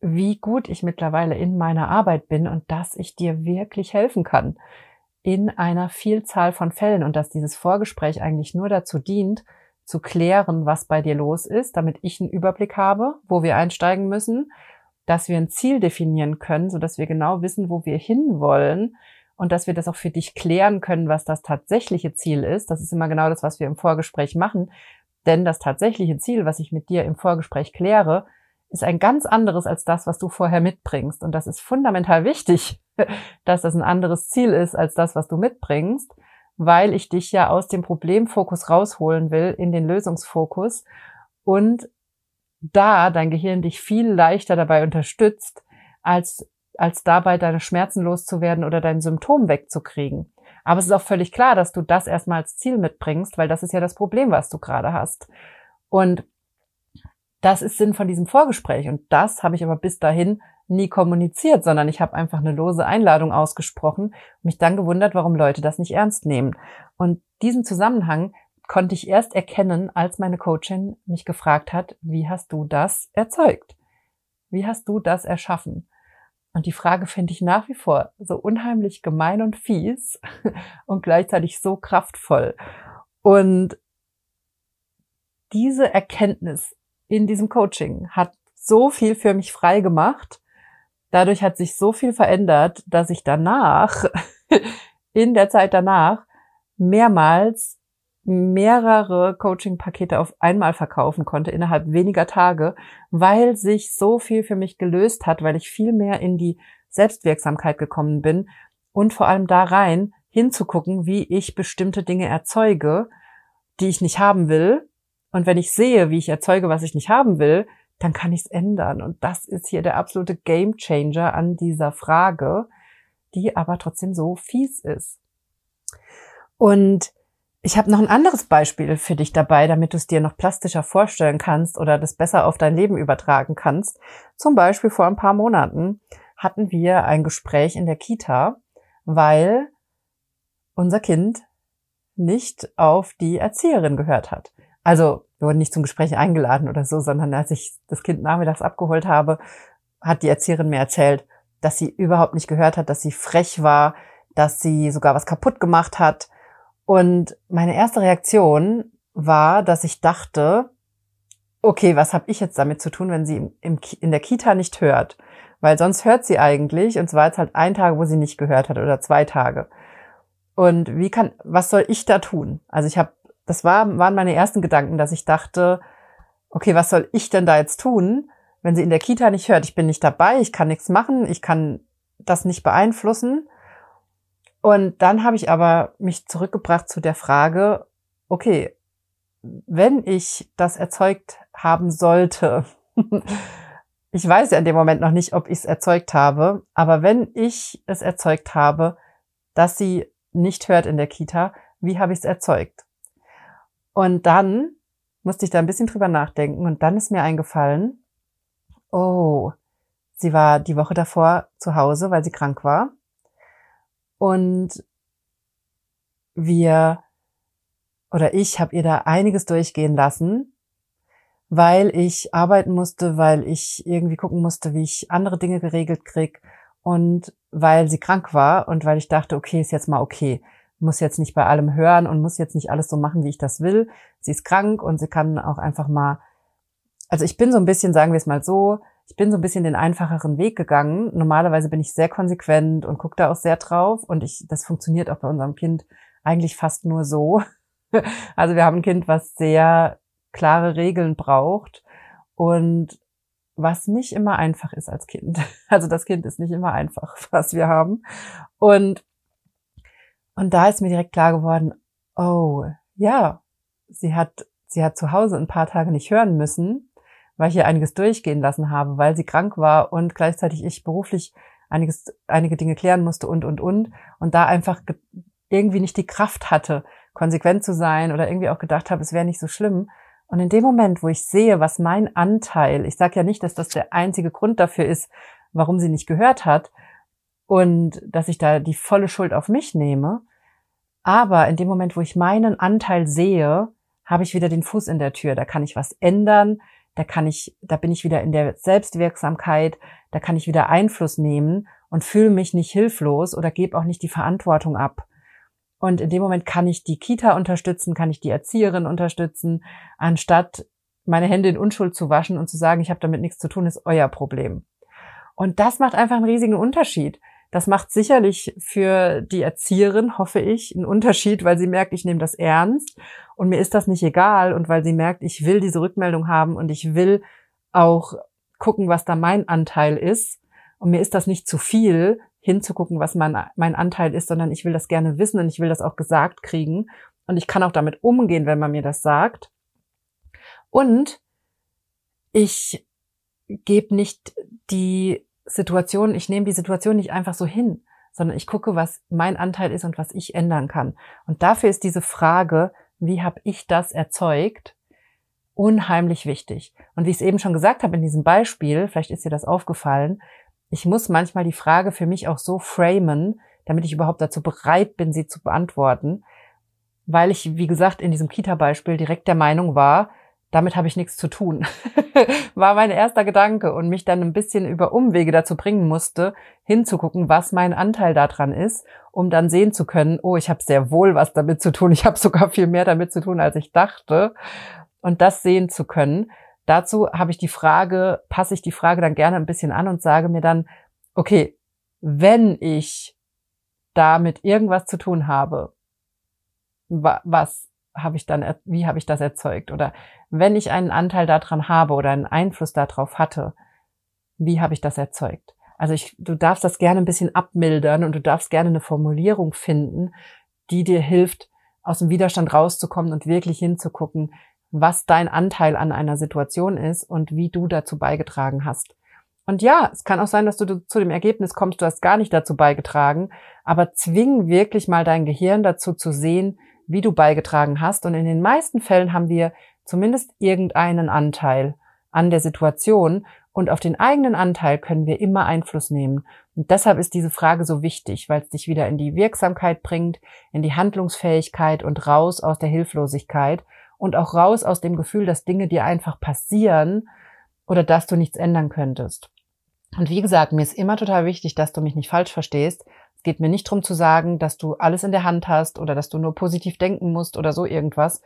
wie gut ich mittlerweile in meiner Arbeit bin und dass ich dir wirklich helfen kann in einer Vielzahl von Fällen und dass dieses Vorgespräch eigentlich nur dazu dient, zu klären, was bei dir los ist, damit ich einen Überblick habe, wo wir einsteigen müssen, dass wir ein Ziel definieren können, so dass wir genau wissen, wo wir hinwollen und dass wir das auch für dich klären können, was das tatsächliche Ziel ist. Das ist immer genau das, was wir im Vorgespräch machen. Denn das tatsächliche Ziel, was ich mit dir im Vorgespräch kläre, ist ein ganz anderes als das, was du vorher mitbringst. Und das ist fundamental wichtig, dass das ein anderes Ziel ist als das, was du mitbringst weil ich dich ja aus dem Problemfokus rausholen will in den Lösungsfokus und da dein Gehirn dich viel leichter dabei unterstützt, als, als dabei deine Schmerzen loszuwerden oder dein Symptom wegzukriegen. Aber es ist auch völlig klar, dass du das erstmal als Ziel mitbringst, weil das ist ja das Problem, was du gerade hast. Und das ist Sinn von diesem Vorgespräch. Und das habe ich aber bis dahin nie kommuniziert, sondern ich habe einfach eine lose Einladung ausgesprochen und mich dann gewundert, warum Leute das nicht ernst nehmen. Und diesen Zusammenhang konnte ich erst erkennen, als meine Coachin mich gefragt hat, wie hast du das erzeugt? Wie hast du das erschaffen? Und die Frage finde ich nach wie vor so unheimlich gemein und fies und gleichzeitig so kraftvoll. Und diese Erkenntnis in diesem Coaching hat so viel für mich frei gemacht dadurch hat sich so viel verändert, dass ich danach, in der Zeit danach, mehrmals mehrere Coaching-Pakete auf einmal verkaufen konnte innerhalb weniger Tage, weil sich so viel für mich gelöst hat, weil ich viel mehr in die Selbstwirksamkeit gekommen bin und vor allem da rein hinzugucken, wie ich bestimmte Dinge erzeuge, die ich nicht haben will. Und wenn ich sehe, wie ich erzeuge, was ich nicht haben will, dann kann ich es ändern. Und das ist hier der absolute Game Changer an dieser Frage, die aber trotzdem so fies ist. Und ich habe noch ein anderes Beispiel für dich dabei, damit du es dir noch plastischer vorstellen kannst oder das besser auf dein Leben übertragen kannst. Zum Beispiel vor ein paar Monaten hatten wir ein Gespräch in der Kita, weil unser Kind nicht auf die Erzieherin gehört hat. Also wir wurden nicht zum Gespräch eingeladen oder so, sondern als ich das Kind nachmittags abgeholt habe, hat die Erzieherin mir erzählt, dass sie überhaupt nicht gehört hat, dass sie frech war, dass sie sogar was kaputt gemacht hat. Und meine erste Reaktion war, dass ich dachte, okay, was habe ich jetzt damit zu tun, wenn sie im, im, in der Kita nicht hört? weil sonst hört sie eigentlich und zwar jetzt halt ein Tag, wo sie nicht gehört hat oder zwei Tage. Und wie kann, was soll ich da tun? Also ich habe, das war, waren meine ersten Gedanken, dass ich dachte, okay, was soll ich denn da jetzt tun, wenn sie in der Kita nicht hört? Ich bin nicht dabei, ich kann nichts machen, ich kann das nicht beeinflussen. Und dann habe ich aber mich zurückgebracht zu der Frage, okay, wenn ich das erzeugt haben sollte, ich weiß ja in dem Moment noch nicht, ob ich es erzeugt habe, aber wenn ich es erzeugt habe, dass sie nicht hört in der Kita, wie habe ich es erzeugt? Und dann musste ich da ein bisschen drüber nachdenken und dann ist mir eingefallen, oh, sie war die Woche davor zu Hause, weil sie krank war. Und wir oder ich habe ihr da einiges durchgehen lassen, weil ich arbeiten musste, weil ich irgendwie gucken musste, wie ich andere Dinge geregelt krieg und weil sie krank war und weil ich dachte, okay, ist jetzt mal okay, muss jetzt nicht bei allem hören und muss jetzt nicht alles so machen, wie ich das will. Sie ist krank und sie kann auch einfach mal, also ich bin so ein bisschen, sagen wir es mal so, ich bin so ein bisschen den einfacheren Weg gegangen. Normalerweise bin ich sehr konsequent und gucke da auch sehr drauf und ich, das funktioniert auch bei unserem Kind eigentlich fast nur so. Also wir haben ein Kind, was sehr klare Regeln braucht und was nicht immer einfach ist als Kind. Also das Kind ist nicht immer einfach, was wir haben. Und, und da ist mir direkt klar geworden, oh, ja, sie hat, sie hat zu Hause ein paar Tage nicht hören müssen, weil ich ihr einiges durchgehen lassen habe, weil sie krank war und gleichzeitig ich beruflich einiges, einige Dinge klären musste und, und, und. Und da einfach irgendwie nicht die Kraft hatte, konsequent zu sein oder irgendwie auch gedacht habe, es wäre nicht so schlimm. Und in dem Moment, wo ich sehe, was mein Anteil, ich sage ja nicht, dass das der einzige Grund dafür ist, warum sie nicht gehört hat und dass ich da die volle Schuld auf mich nehme, aber in dem Moment, wo ich meinen Anteil sehe, habe ich wieder den Fuß in der Tür. Da kann ich was ändern, da kann ich, da bin ich wieder in der Selbstwirksamkeit, da kann ich wieder Einfluss nehmen und fühle mich nicht hilflos oder gebe auch nicht die Verantwortung ab. Und in dem Moment kann ich die Kita unterstützen, kann ich die Erzieherin unterstützen, anstatt meine Hände in Unschuld zu waschen und zu sagen, ich habe damit nichts zu tun, ist euer Problem. Und das macht einfach einen riesigen Unterschied. Das macht sicherlich für die Erzieherin, hoffe ich, einen Unterschied, weil sie merkt, ich nehme das ernst und mir ist das nicht egal und weil sie merkt, ich will diese Rückmeldung haben und ich will auch gucken, was da mein Anteil ist. Und mir ist das nicht zu viel, hinzugucken, was mein, mein Anteil ist, sondern ich will das gerne wissen und ich will das auch gesagt kriegen. Und ich kann auch damit umgehen, wenn man mir das sagt. Und ich gebe nicht die Situation, ich nehme die Situation nicht einfach so hin, sondern ich gucke, was mein Anteil ist und was ich ändern kann. Und dafür ist diese Frage, wie habe ich das erzeugt, unheimlich wichtig. Und wie ich es eben schon gesagt habe in diesem Beispiel, vielleicht ist dir das aufgefallen, ich muss manchmal die Frage für mich auch so framen, damit ich überhaupt dazu bereit bin, sie zu beantworten, weil ich, wie gesagt, in diesem Kita-Beispiel direkt der Meinung war, damit habe ich nichts zu tun. war mein erster Gedanke und mich dann ein bisschen über Umwege dazu bringen musste, hinzugucken, was mein Anteil daran ist, um dann sehen zu können, oh, ich habe sehr wohl was damit zu tun, ich habe sogar viel mehr damit zu tun, als ich dachte. Und das sehen zu können, Dazu habe ich die Frage, passe ich die Frage dann gerne ein bisschen an und sage mir dann, okay, wenn ich damit irgendwas zu tun habe, was habe ich dann, wie habe ich das erzeugt? Oder wenn ich einen Anteil daran habe oder einen Einfluss darauf hatte, wie habe ich das erzeugt? Also ich, du darfst das gerne ein bisschen abmildern und du darfst gerne eine Formulierung finden, die dir hilft, aus dem Widerstand rauszukommen und wirklich hinzugucken, was dein Anteil an einer Situation ist und wie du dazu beigetragen hast. Und ja, es kann auch sein, dass du zu dem Ergebnis kommst, du hast gar nicht dazu beigetragen, aber zwing wirklich mal dein Gehirn dazu zu sehen, wie du beigetragen hast. Und in den meisten Fällen haben wir zumindest irgendeinen Anteil an der Situation und auf den eigenen Anteil können wir immer Einfluss nehmen. Und deshalb ist diese Frage so wichtig, weil es dich wieder in die Wirksamkeit bringt, in die Handlungsfähigkeit und raus aus der Hilflosigkeit und auch raus aus dem Gefühl, dass Dinge dir einfach passieren oder dass du nichts ändern könntest. Und wie gesagt, mir ist immer total wichtig, dass du mich nicht falsch verstehst. Es geht mir nicht darum zu sagen, dass du alles in der Hand hast oder dass du nur positiv denken musst oder so irgendwas.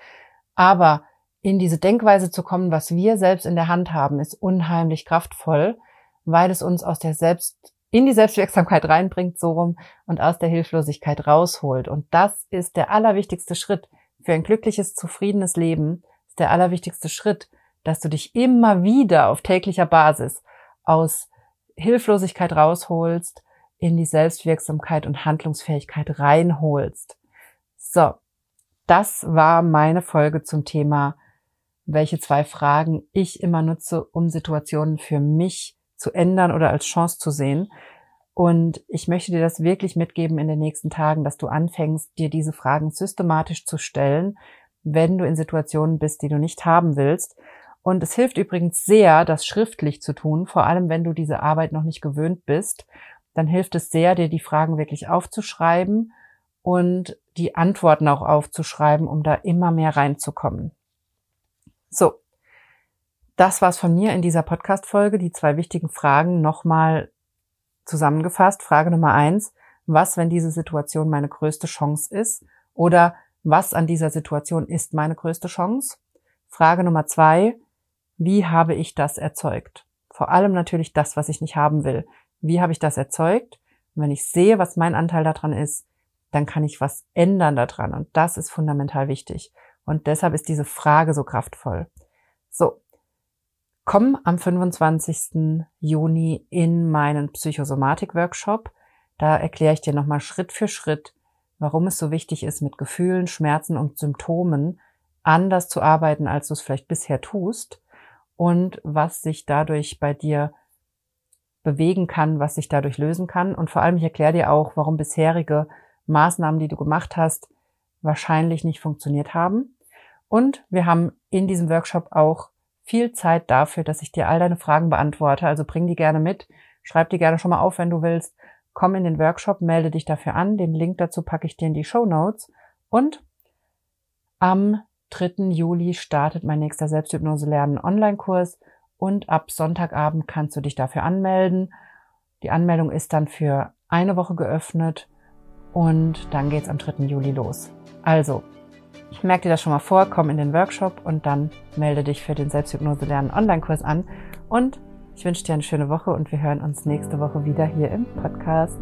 Aber in diese Denkweise zu kommen, was wir selbst in der Hand haben, ist unheimlich kraftvoll, weil es uns aus der Selbst, in die Selbstwirksamkeit reinbringt, so rum, und aus der Hilflosigkeit rausholt. Und das ist der allerwichtigste Schritt für ein glückliches, zufriedenes Leben, ist der allerwichtigste Schritt, dass du dich immer wieder auf täglicher Basis aus Hilflosigkeit rausholst, in die Selbstwirksamkeit und Handlungsfähigkeit reinholst. So, das war meine Folge zum Thema, welche zwei Fragen ich immer nutze, um Situationen für mich zu ändern oder als Chance zu sehen. Und ich möchte dir das wirklich mitgeben in den nächsten Tagen, dass du anfängst, dir diese Fragen systematisch zu stellen, wenn du in Situationen bist, die du nicht haben willst. Und es hilft übrigens sehr, das schriftlich zu tun, vor allem wenn du diese Arbeit noch nicht gewöhnt bist. Dann hilft es sehr, dir die Fragen wirklich aufzuschreiben und die Antworten auch aufzuschreiben, um da immer mehr reinzukommen. So, das war's von mir in dieser Podcast-Folge. Die zwei wichtigen Fragen nochmal zusammengefasst. Frage Nummer eins. Was, wenn diese Situation meine größte Chance ist? Oder was an dieser Situation ist meine größte Chance? Frage Nummer zwei. Wie habe ich das erzeugt? Vor allem natürlich das, was ich nicht haben will. Wie habe ich das erzeugt? Und wenn ich sehe, was mein Anteil daran ist, dann kann ich was ändern daran. Und das ist fundamental wichtig. Und deshalb ist diese Frage so kraftvoll. So. Komm am 25. Juni in meinen Psychosomatik-Workshop. Da erkläre ich dir nochmal Schritt für Schritt, warum es so wichtig ist, mit Gefühlen, Schmerzen und Symptomen anders zu arbeiten, als du es vielleicht bisher tust und was sich dadurch bei dir bewegen kann, was sich dadurch lösen kann. Und vor allem, ich erkläre dir auch, warum bisherige Maßnahmen, die du gemacht hast, wahrscheinlich nicht funktioniert haben. Und wir haben in diesem Workshop auch viel Zeit dafür, dass ich dir all deine Fragen beantworte. Also bring die gerne mit, schreib die gerne schon mal auf, wenn du willst. Komm in den Workshop, melde dich dafür an. Den Link dazu packe ich dir in die Show Notes. Und am 3. Juli startet mein nächster Selbsthypnose lernen Online-Kurs und ab Sonntagabend kannst du dich dafür anmelden. Die Anmeldung ist dann für eine Woche geöffnet und dann geht's am 3. Juli los. Also, ich merke dir das schon mal vor, komm in den Workshop und dann melde dich für den Selbsthypnose lernen Online-Kurs an. Und ich wünsche dir eine schöne Woche und wir hören uns nächste Woche wieder hier im Podcast.